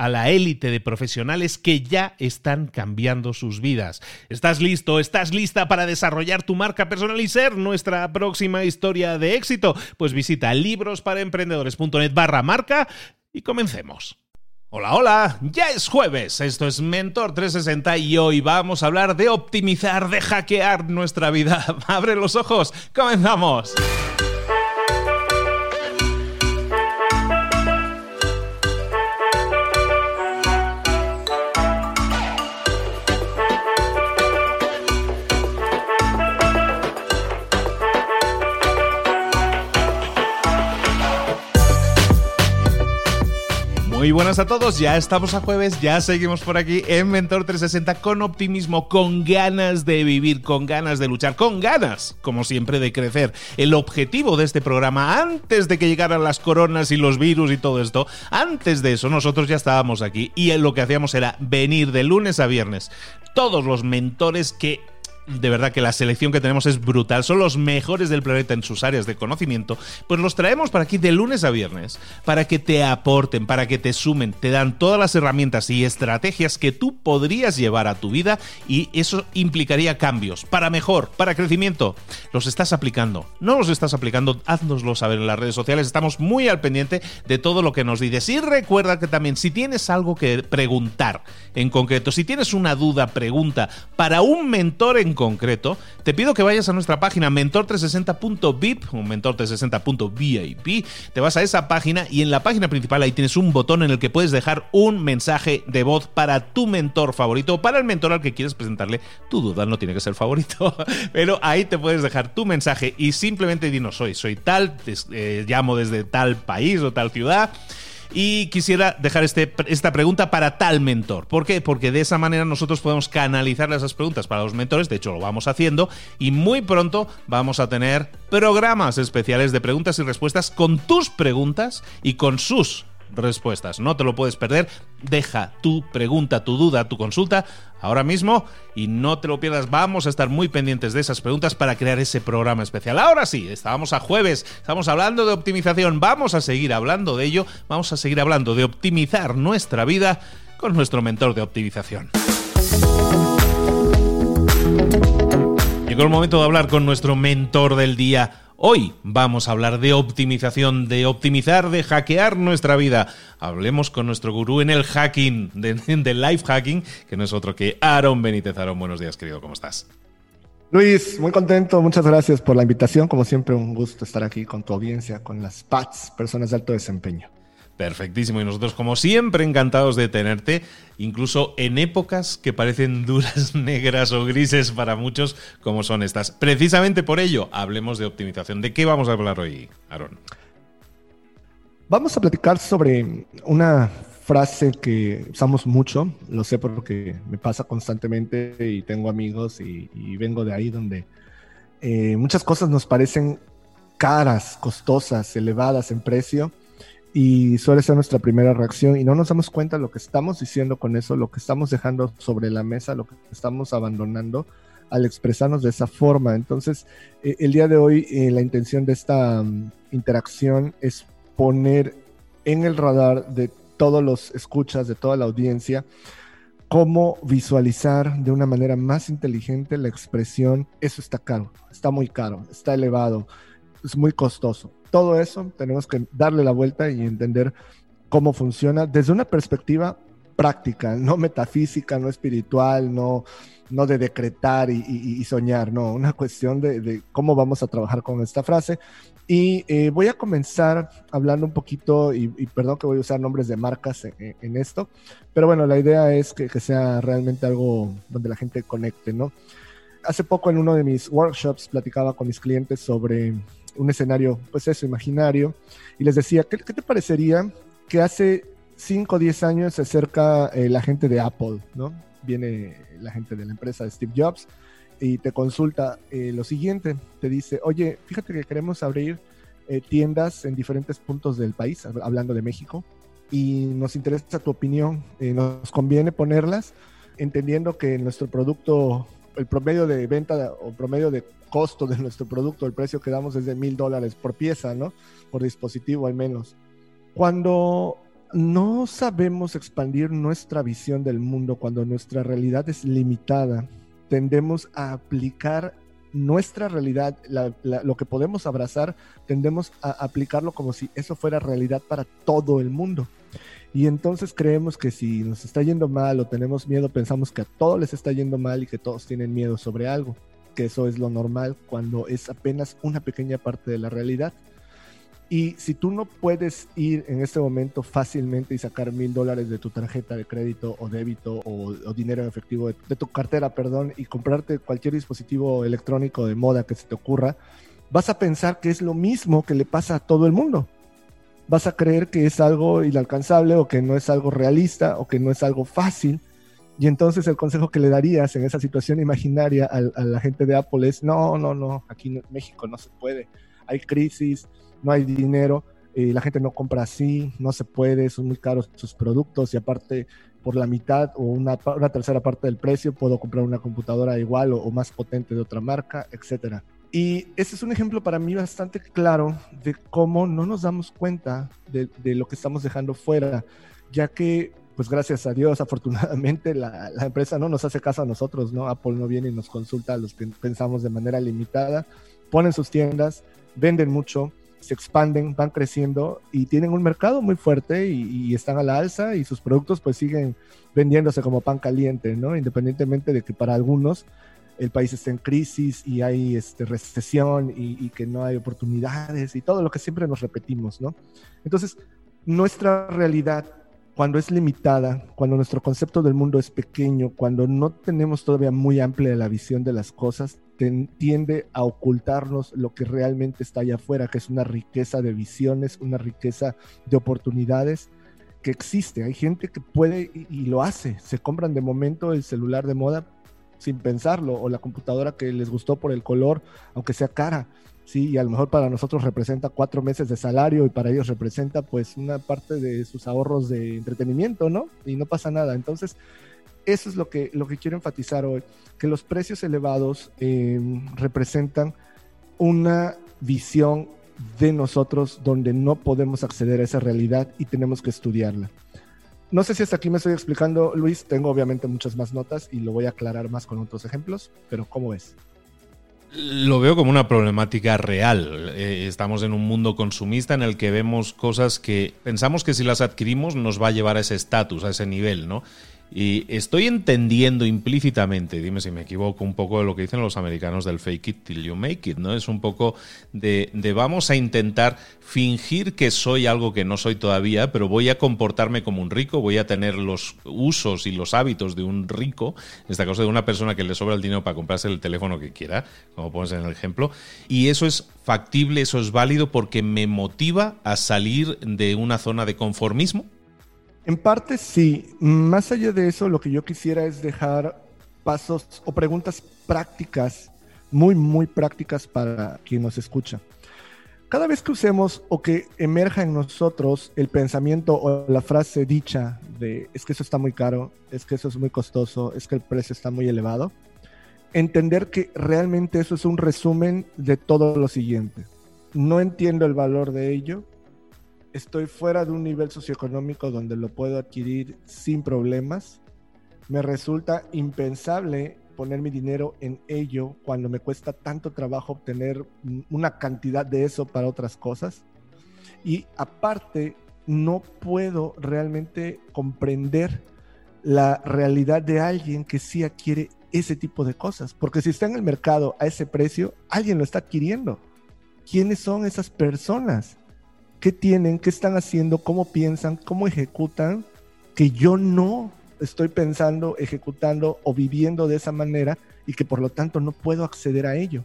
a la élite de profesionales que ya están cambiando sus vidas. ¿Estás listo? ¿Estás lista para desarrollar tu marca personal y ser nuestra próxima historia de éxito? Pues visita librosparaemprendedores.net barra marca y comencemos. Hola, hola, ya es jueves, esto es Mentor 360 y hoy vamos a hablar de optimizar, de hackear nuestra vida. Abre los ojos, comenzamos. Muy buenas a todos, ya estamos a jueves, ya seguimos por aquí en Mentor 360 con optimismo, con ganas de vivir, con ganas de luchar, con ganas, como siempre, de crecer. El objetivo de este programa, antes de que llegaran las coronas y los virus y todo esto, antes de eso nosotros ya estábamos aquí y lo que hacíamos era venir de lunes a viernes todos los mentores que de verdad que la selección que tenemos es brutal. Son los mejores del planeta en sus áreas de conocimiento. Pues los traemos para aquí de lunes a viernes para que te aporten, para que te sumen, te dan todas las herramientas y estrategias que tú podrías llevar a tu vida y eso implicaría cambios para mejor, para crecimiento. ¿Los estás aplicando? ¿No los estás aplicando? Haznoslo saber en las redes sociales. Estamos muy al pendiente de todo lo que nos dices. Y recuerda que también si tienes algo que preguntar en concreto, si tienes una duda, pregunta para un mentor en concreto, te pido que vayas a nuestra página mentor360.vip o mentor360.vip. Te vas a esa página y en la página principal ahí tienes un botón en el que puedes dejar un mensaje de voz para tu mentor favorito o para el mentor al que quieres presentarle tu duda. No tiene que ser favorito, pero ahí te puedes dejar tu mensaje y simplemente dinos soy, soy tal, te, eh, llamo desde tal país o tal ciudad y quisiera dejar este, esta pregunta para tal mentor. ¿Por qué? Porque de esa manera nosotros podemos canalizar esas preguntas para los mentores, de hecho lo vamos haciendo, y muy pronto vamos a tener programas especiales de preguntas y respuestas con tus preguntas y con sus respuestas. No te lo puedes perder. Deja tu pregunta, tu duda, tu consulta ahora mismo y no te lo pierdas. Vamos a estar muy pendientes de esas preguntas para crear ese programa especial. Ahora sí, estábamos a jueves, estamos hablando de optimización. Vamos a seguir hablando de ello. Vamos a seguir hablando de optimizar nuestra vida con nuestro mentor de optimización. Llegó el momento de hablar con nuestro mentor del día. Hoy vamos a hablar de optimización, de optimizar, de hackear nuestra vida. Hablemos con nuestro gurú en el hacking, del life hacking, que no es otro que Aaron Benítez. Aaron, buenos días, querido, ¿cómo estás? Luis, muy contento, muchas gracias por la invitación. Como siempre, un gusto estar aquí con tu audiencia, con las PATS, personas de alto desempeño. Perfectísimo. Y nosotros, como siempre, encantados de tenerte, incluso en épocas que parecen duras, negras o grises para muchos, como son estas. Precisamente por ello, hablemos de optimización. ¿De qué vamos a hablar hoy, Aaron? Vamos a platicar sobre una frase que usamos mucho, lo sé porque me pasa constantemente y tengo amigos y, vengo de ahí donde Eh, muchas cosas nos parecen caras, costosas, elevadas en precio y suele ser nuestra primera reacción y no nos damos cuenta lo que estamos diciendo con eso, lo que estamos dejando sobre la mesa, lo que estamos abandonando al expresarnos de esa forma. Entonces, eh, el día de hoy eh, la intención de esta um, interacción es poner en el radar de todos los escuchas, de toda la audiencia, cómo visualizar de una manera más inteligente la expresión, eso está caro, está muy caro, está elevado, es muy costoso. Todo eso tenemos que darle la vuelta y entender cómo funciona desde una perspectiva práctica, no metafísica, no espiritual, no, no de decretar y, soñar, no, una cuestión de, cómo vamos a trabajar con esta frase. Y eh, voy a comenzar hablando un poquito, y, perdón que voy a usar nombres de marcas en, esto, pero bueno, la idea es que, que, sea realmente algo donde la gente conecte, ¿no? Hace poco en uno de mis workshops platicaba con mis clientes sobre un escenario, pues eso, imaginario, y les decía, ¿qué, te parecería que hace 5 o 10 años se acerca eh, la gente de Apple, ¿no? Viene la gente de la empresa de Steve Jobs y te consulta eh, lo siguiente, te dice, oye, fíjate que queremos abrir eh, tiendas en diferentes puntos del país, hablando de México, y nos interesa tu opinión, nos conviene ponerlas, entendiendo que nuestro producto, el promedio de venta o promedio de costo de nuestro producto, el precio que damos es de mil dólares por pieza, ¿no? Por dispositivo al menos. Cuando no sabemos expandir nuestra visión del mundo cuando nuestra realidad es limitada. Tendemos a aplicar nuestra realidad, lo que podemos abrazar, tendemos a aplicarlo como si eso fuera realidad para todo el mundo. Y entonces creemos que si nos está yendo mal o tenemos miedo, pensamos que a todos les está yendo mal y que todos tienen miedo sobre algo, que eso es lo normal cuando es apenas una pequeña parte de la realidad. Y si tú no puedes ir en este momento fácilmente y sacar mil dólares de tu tarjeta de crédito o débito o, dinero en efectivo de, tu cartera, perdón, y comprarte cualquier dispositivo electrónico de moda que se te ocurra, vas a pensar que es lo mismo que le pasa a todo el mundo. Vas a creer que es algo inalcanzable o que no es algo realista o que no es algo fácil. Y entonces el consejo que le darías en esa situación imaginaria a, a la gente de Apple es, no, no, no, aquí en México no se puede. Hay crisis, no hay dinero, y la gente no compra así, no se puede, son muy caros sus productos y aparte por la mitad o una, tercera parte del precio puedo comprar una computadora igual o, más potente de otra marca, etcétera. Y ese es un ejemplo para mí bastante claro de cómo no nos damos cuenta de, lo que estamos dejando fuera, ya que, pues gracias a Dios, afortunadamente la, la, empresa no nos hace caso a nosotros, ¿no? Apple no viene y nos consulta a los que pensamos de manera limitada, ponen sus tiendas, venden mucho, se expanden, van creciendo y tienen un mercado muy fuerte y, están a la alza y sus productos pues siguen vendiéndose como pan caliente, ¿no? Independientemente de que para algunos el país está en crisis y hay este, recesión y, y, que no hay oportunidades y todo lo que siempre nos repetimos, ¿no? Entonces, nuestra realidad cuando es limitada, cuando nuestro concepto del mundo es pequeño, cuando no tenemos todavía muy amplia la visión de las cosas, tiende a ocultarnos lo que realmente está allá afuera, que es una riqueza de visiones, una riqueza de oportunidades que existe. Hay gente que puede y, lo hace. Se compran de momento el celular de moda sin pensarlo o la computadora que les gustó por el color, aunque sea cara. Sí, y a lo mejor para nosotros representa cuatro meses de salario y para ellos representa pues una parte de sus ahorros de entretenimiento, ¿no? Y no pasa nada. Entonces, eso es lo que, lo que quiero enfatizar hoy, que los precios elevados em, representan una visión de nosotros donde no podemos acceder a esa realidad y tenemos que estudiarla. No sé si hasta aquí me estoy explicando, Luis, tengo obviamente muchas más notas y lo voy a aclarar más con otros ejemplos, pero ¿cómo ves? Lo veo como una problemática real. Eh, estamos en un mundo consumista en el que vemos cosas que pensamos que si las adquirimos nos va a llevar a ese estatus, a ese nivel, ¿no? Y estoy entendiendo implícitamente, dime si me equivoco, un poco de lo que dicen los americanos del fake it till you make it, ¿no? Es un poco de, vamos a intentar fingir que soy algo que no soy todavía, pero voy a comportarme como un rico, voy a tener los usos y los hábitos de un rico, esta cosa de una persona que le sobra el dinero para comprarse el teléfono que quiera, como pones en el ejemplo, y eso es factible, eso es válido porque me motiva a salir de una zona de conformismo en parte sí. Más allá de eso, lo que yo quisiera es dejar pasos o preguntas prácticas muy, muy prácticas para quien nos escucha. Cada vez que usemos o que emerja en nosotros el pensamiento o la frase dicha de es que eso está muy caro, es que eso es muy costoso, es que el precio está muy elevado, entender que realmente eso es un resumen de todo lo siguiente. No entiendo el valor de ello, estoy fuera de un nivel socioeconómico donde lo puedo adquirir sin problemas, me resulta impensable poner mi dinero en ello cuando me cuesta tanto trabajo obtener una cantidad de eso para otras cosas. Y aparte, no puedo realmente comprender la realidad de alguien que sí adquiere ese tipo de cosas. Porque si está en el mercado a ese precio, alguien lo está adquiriendo. ¿Quiénes son esas personas? ¿Qué tienen? ¿Qué están haciendo? ¿Cómo piensan? ¿Cómo ejecutan? Que yo no estoy pensando, ejecutando o viviendo de esa manera y que por lo tanto no puedo acceder a ello.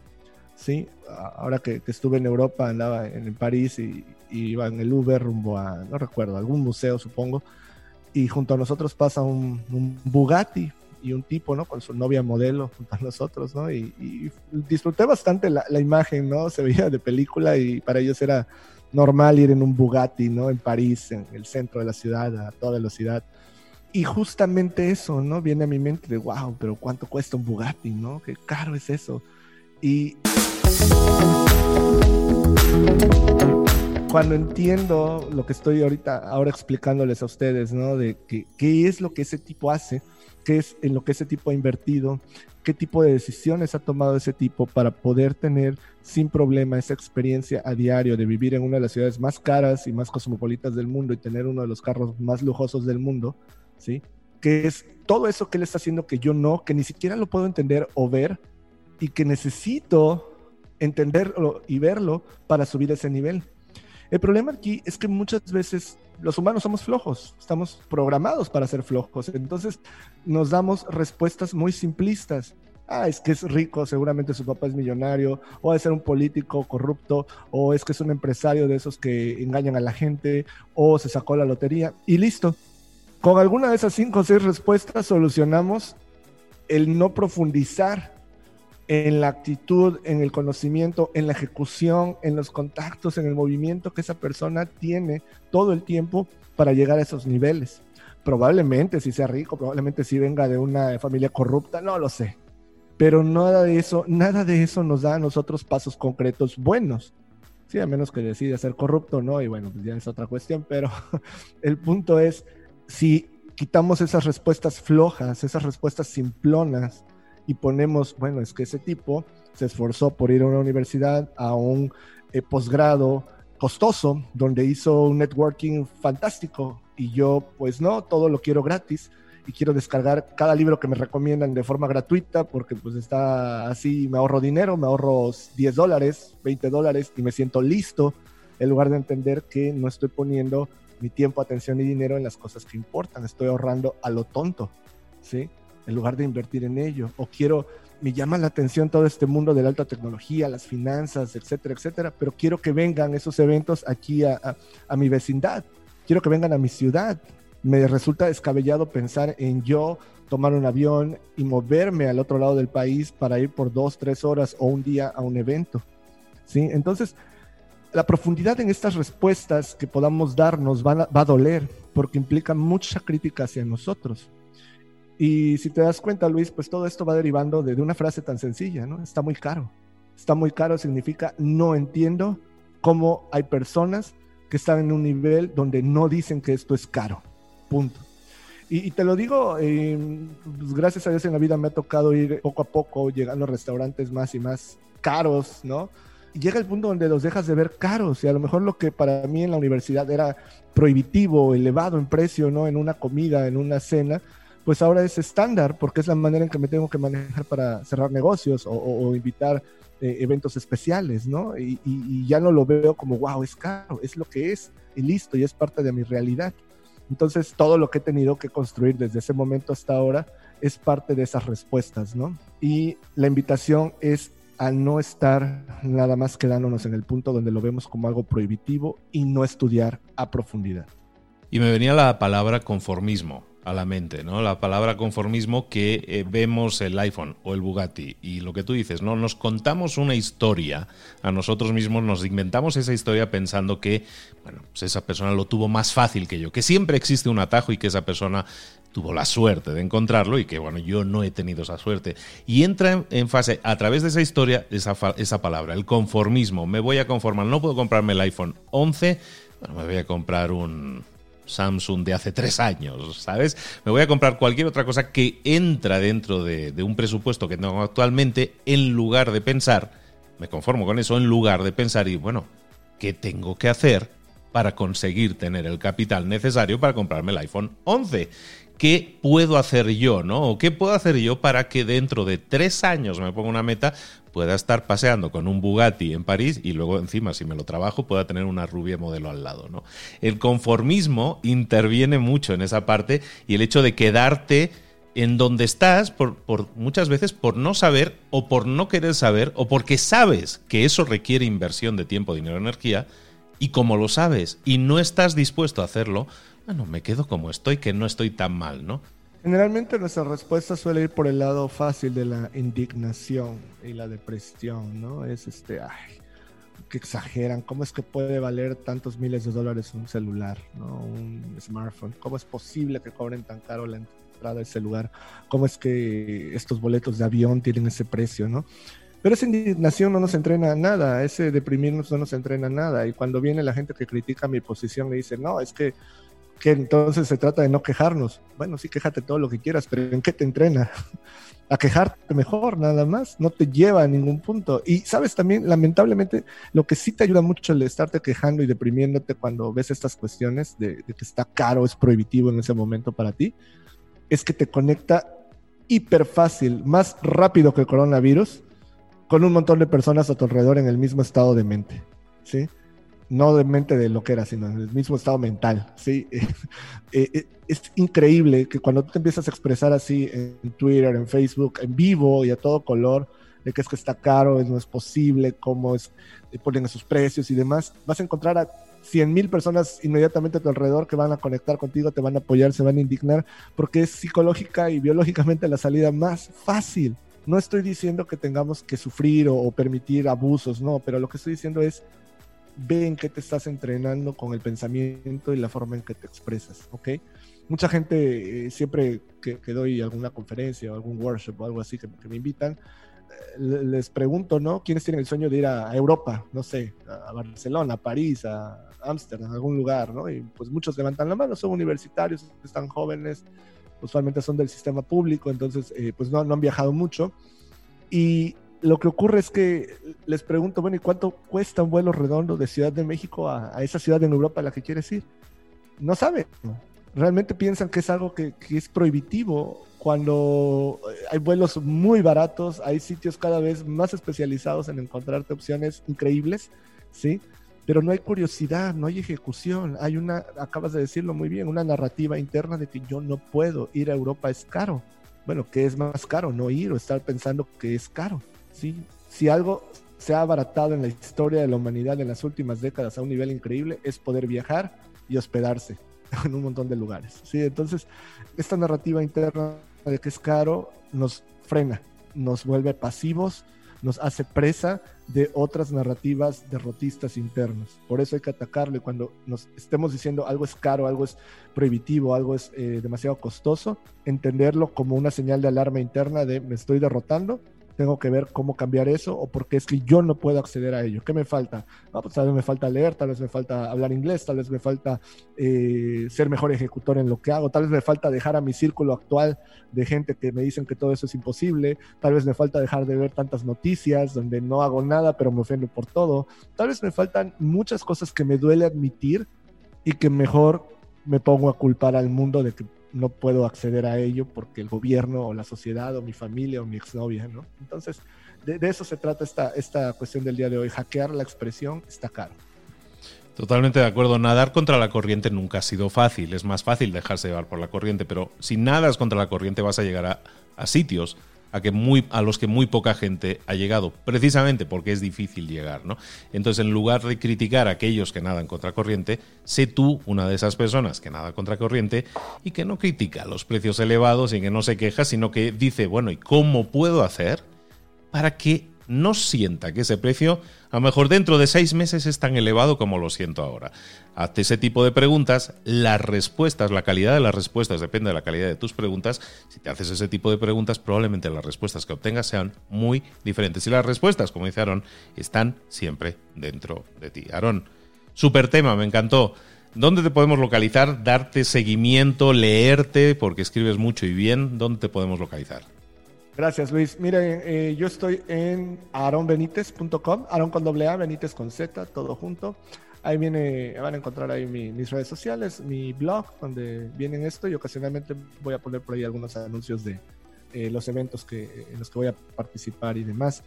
¿sí? Ahora que, estuve en Europa, andaba en, París y, iba en el Uber rumbo a, no recuerdo, algún museo supongo, y junto a nosotros pasa un, Bugatti y un tipo, ¿no? Con su novia modelo junto a nosotros, ¿no? Y, disfruté bastante la, la, imagen, ¿no? Se veía de película y para ellos era normal ir en un Bugatti, ¿no? En París, en el centro de la ciudad, a toda velocidad. Y justamente eso, ¿no? Viene a mi mente de, wow, pero ¿cuánto cuesta un Bugatti, ¿no? Qué caro es eso. Y cuando entiendo lo que estoy ahorita, ahora explicándoles a ustedes, ¿no? De qué es lo que ese tipo hace, qué es en lo que ese tipo ha invertido, qué tipo de decisiones ha tomado ese tipo para poder tener sin problema esa experiencia a diario de vivir en una de las ciudades más caras y más cosmopolitas del mundo y tener uno de los carros más lujosos del mundo, ¿sí? Que es todo eso que él está haciendo que yo no, que ni siquiera lo puedo entender o ver y que necesito entenderlo y verlo para subir ese nivel. El problema aquí es que muchas veces los humanos somos flojos, estamos programados para ser flojos, entonces nos damos respuestas muy simplistas. Ah, es que es rico, seguramente su papá es millonario, o es ser un político corrupto, o es que es un empresario de esos que engañan a la gente, o se sacó la lotería, y listo. Con alguna de esas cinco o seis respuestas solucionamos el no profundizar en la actitud, en el conocimiento, en la ejecución, en los contactos, en el movimiento que esa persona tiene todo el tiempo para llegar a esos niveles. Probablemente si sea rico, probablemente si venga de una familia corrupta, no lo sé. Pero nada de eso, nada de eso nos da a nosotros pasos concretos buenos. Sí, a menos que decida ser corrupto, ¿no? Y bueno, pues ya es otra cuestión, pero el punto es si quitamos esas respuestas flojas, esas respuestas simplonas y ponemos, bueno, es que ese tipo se esforzó por ir a una universidad, a un eh, posgrado costoso, donde hizo un networking fantástico y yo pues no, todo lo quiero gratis y quiero descargar cada libro que me recomiendan de forma gratuita porque pues está así, me ahorro dinero, me ahorro 10 dólares, 20 dólares y me siento listo en lugar de entender que no estoy poniendo mi tiempo, atención y dinero en las cosas que importan. Estoy ahorrando a lo tonto, ¿sí? En lugar de invertir en ello. O quiero, me llama la atención todo este mundo de la alta tecnología, las finanzas, etcétera, etcétera, pero quiero que vengan esos eventos aquí a, a mi vecindad. Quiero que vengan a mi ciudad. Me resulta descabellado pensar en yo tomar un avión y moverme al otro lado del país para ir por dos, tres horas o un día a un evento. ¿Sí? Entonces, la profundidad en estas respuestas que podamos darnos va a, doler porque implica mucha crítica hacia nosotros. Y si te das cuenta, Luis, pues todo esto va derivando de, una frase tan sencilla, ¿no? Está muy caro. Está muy caro significa no entiendo cómo hay personas que están en un nivel donde no dicen que esto es caro. Punto. Y, te lo digo, eh, pues gracias a Dios en la vida me ha tocado ir poco a poco llegando a restaurantes más y más caros, ¿no? llega el punto donde los dejas de ver caros y a lo mejor lo que para mí en la universidad era prohibitivo, elevado en precio, ¿no? En una comida, en una cena, pues ahora es estándar porque es la manera en que me tengo que manejar para cerrar negocios o, invitar eh, eventos especiales, ¿no? Y, y, ya no lo veo como, wow, es caro, es lo que es y listo, y es parte de mi realidad. Entonces, todo lo que he tenido que construir desde ese momento hasta ahora es parte de esas respuestas, ¿no? Y la invitación es a no estar nada más quedándonos en el punto donde lo vemos como algo prohibitivo y no estudiar a profundidad. Y me venía la palabra conformismo. A la mente, ¿no? La palabra conformismo que eh, vemos el iPhone o el Bugatti y lo que tú dices, ¿no? Nos contamos una historia a nosotros mismos, nos inventamos esa historia pensando que, bueno, pues esa persona lo tuvo más fácil que yo, que siempre existe un atajo y que esa persona tuvo la suerte de encontrarlo y que, bueno, yo no he tenido esa suerte. Y entra en, fase, a través de esa historia, esa, esa palabra, el conformismo. Me voy a conformar, no puedo comprarme el iPhone 11, bueno, me voy a comprar un Samsung de hace tres años, ¿sabes? Me voy a comprar cualquier otra cosa que entra dentro de, un presupuesto que tengo actualmente en lugar de pensar, me conformo con eso, en lugar de pensar y bueno, ¿qué tengo que hacer para conseguir tener el capital necesario para comprarme el iPhone 11? ¿qué puedo hacer yo, no? ¿O qué puedo hacer yo para que dentro de tres años me ponga una meta, pueda estar paseando con un Bugatti en París y luego encima, si me lo trabajo, pueda tener una rubia modelo al lado, ¿no? El conformismo interviene mucho en esa parte y el hecho de quedarte en donde estás, por, muchas veces por no saber o por no querer saber o porque sabes que eso requiere inversión de tiempo, dinero, energía, y como lo sabes y no estás dispuesto a hacerlo, bueno, me quedo como estoy, que no estoy tan mal, ¿no? Generalmente nuestra respuesta suele ir por el lado fácil de la indignación y la depresión, ¿no? Es este, ay, que exageran, ¿cómo es que puede valer tantos miles de dólares un celular, ¿no? Un smartphone, ¿cómo es posible que cobren tan caro la entrada de ese lugar? ¿Cómo es que estos boletos de avión tienen ese precio, ¿no? Pero esa indignación no nos entrena a nada, ese deprimirnos no nos entrena a nada. Y cuando viene la gente que critica mi posición, me dice, no, es que que entonces se trata de no quejarnos. Bueno, sí, quéjate todo lo que quieras, pero ¿en qué te entrena? a quejarte mejor, nada más, no te lleva a ningún punto. Y sabes también, lamentablemente, lo que sí te ayuda mucho el estarte quejando y deprimiéndote cuando ves estas cuestiones de, de que está caro, es prohibitivo en ese momento para ti, es que te conecta hiper fácil, más rápido que el coronavirus, con un montón de personas a tu alrededor en el mismo estado de mente. ¿Sí? No de mente de lo que era, sino en el mismo estado mental, ¿sí? Eh, eh, es increíble que cuando tú te empiezas a expresar así en Twitter, en Facebook, en vivo y a todo color, de que es que está caro, no es posible, cómo es, eh, ponen esos precios y demás, vas a encontrar a 100 mil personas inmediatamente a tu alrededor que van a conectar contigo, te van a apoyar, se van a indignar, porque es psicológica y biológicamente la salida más fácil. No estoy diciendo que tengamos que sufrir o, o permitir abusos, no, pero lo que estoy diciendo es ven que te estás entrenando con el pensamiento y la forma en que te expresas, ¿ok? Mucha gente, eh, siempre que, doy alguna conferencia o algún workshop o algo así que, me invitan, eh, les pregunto, ¿no? ¿Quiénes tienen el sueño de ir a, Europa? No sé, a, Barcelona, a París, a Ámsterdam, a algún lugar, ¿no? Y pues muchos levantan la mano, son universitarios, están jóvenes, usualmente son del sistema público, entonces eh, pues no, no han viajado mucho. Y lo que ocurre es que les pregunto, bueno, ¿y cuánto cuesta un vuelo redondo de Ciudad de México a, esa ciudad en Europa a la que quieres ir? No saben. Realmente piensan que es algo que, es prohibitivo cuando hay vuelos muy baratos, hay sitios cada vez más especializados en encontrarte opciones increíbles, ¿sí? Pero no hay curiosidad, no hay ejecución, hay una, acabas de decirlo muy bien, una narrativa interna de que yo no puedo ir a Europa, es caro. Bueno, ¿qué es más caro? No ir o estar pensando que es caro. Si algo se ha abaratado en la historia de la humanidad en las últimas décadas a un nivel increíble, es poder viajar y hospedarse en un montón de lugares. ¿sí? Entonces, esta narrativa interna de que es caro nos frena, nos vuelve pasivos, nos hace presa de otras narrativas derrotistas internas. Por eso hay que atacarlo cuando nos estemos diciendo algo es caro, algo es prohibitivo, algo es eh, demasiado costoso, entenderlo como una señal de alarma interna de me estoy derrotando tengo que ver cómo cambiar eso o porque es que yo no puedo acceder a ello. ¿Qué me falta? Ah, pues tal vez me falta leer, tal vez me falta hablar inglés, tal vez me falta eh, ser mejor ejecutor en lo que hago, tal vez me falta dejar a mi círculo actual de gente que me dicen que todo eso es imposible, tal vez me falta dejar de ver tantas noticias donde no hago nada pero me ofendo por todo, tal vez me faltan muchas cosas que me duele admitir y que mejor me pongo a culpar al mundo de que no puedo acceder a ello porque el gobierno o la sociedad o mi familia o mi exnovia, ¿no? Entonces, de, eso se trata esta, esta cuestión del día de hoy. Hackear la expresión está caro. Totalmente de acuerdo. Nadar contra la corriente nunca ha sido fácil. Es más fácil dejarse llevar por la corriente, pero si nadas contra la corriente vas a llegar a, a sitios a, que muy, a los que muy poca gente ha llegado, precisamente porque es difícil llegar. ¿no? Entonces, en lugar de criticar a aquellos que nadan contracorriente, sé tú una de esas personas que nada contracorriente y que no critica los precios elevados y que no se queja, sino que dice, bueno, ¿y cómo puedo hacer para que no sienta que ese precio, a lo mejor dentro de seis meses, es tan elevado como lo siento ahora. Hazte ese tipo de preguntas, las respuestas, la calidad de las respuestas depende de la calidad de tus preguntas. Si te haces ese tipo de preguntas, probablemente las respuestas que obtengas sean muy diferentes. Y las respuestas, como dice Aaron, están siempre dentro de ti. Aaron, super tema, me encantó. ¿Dónde te podemos localizar? Darte seguimiento, leerte, porque escribes mucho y bien. ¿Dónde te podemos localizar? Gracias, Luis. Mire, eh, yo estoy en aronbenitez.com, Aaron con doble A, Benítez con Z, todo junto. Ahí viene, van a encontrar ahí mis redes sociales, mi blog, donde vienen esto y ocasionalmente voy a poner por ahí algunos anuncios de eh, los eventos que, en los que voy a participar y demás.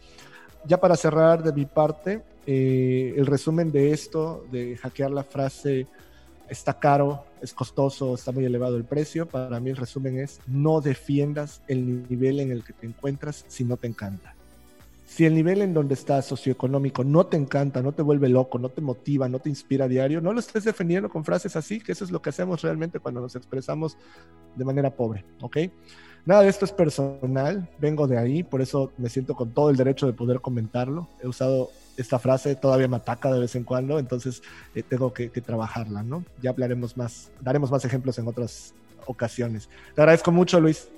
Ya para cerrar de mi parte, eh, el resumen de esto, de hackear la frase está caro, es costoso, está muy elevado el precio. Para mí el resumen es no defiendas el nivel en el que te encuentras si no te encanta. Si el nivel en donde estás socioeconómico no te encanta, no te vuelve loco, no te motiva, no te inspira a diario, no lo estés defendiendo con frases así, que eso es lo que hacemos realmente cuando nos expresamos de manera pobre, ¿ok? Nada de esto es personal, vengo de ahí, por eso me siento con todo el derecho de poder comentarlo. He usado esta frase todavía me ataca de vez en cuando, entonces eh, tengo que, trabajarla, ¿no? Ya hablaremos más, daremos más ejemplos en otras ocasiones. Te agradezco mucho, Luis.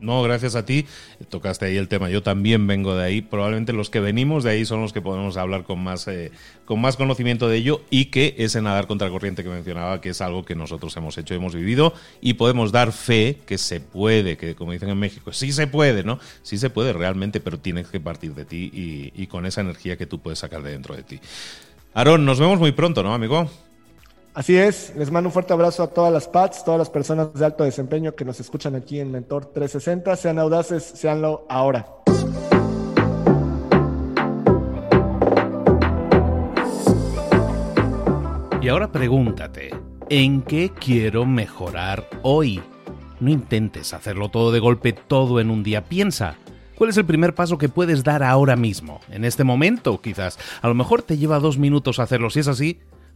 No, gracias a ti. Tocaste ahí el tema. Yo también vengo de ahí. Probablemente los que venimos de ahí son los que podemos hablar con más, eh, con más conocimiento de ello y que ese nadar contra corriente que mencionaba, que es algo que nosotros hemos hecho, hemos vivido y podemos dar fe que se puede, que como dicen en México, sí se puede, ¿no? Sí se puede realmente, pero tienes que partir de ti y, y con esa energía que tú puedes sacar de dentro de ti. Aarón, nos vemos muy pronto, ¿no, amigo? Así es, les mando un fuerte abrazo a todas las PATs, todas las personas de alto desempeño que nos escuchan aquí en Mentor 360. Sean audaces, seanlo ahora. Y ahora pregúntate, ¿en qué quiero mejorar hoy? No intentes hacerlo todo de golpe, todo en un día. Piensa, ¿Cuál es el primer paso que puedes dar ahora mismo? En este momento, quizás. A lo mejor te lleva dos minutos hacerlo. Si es así,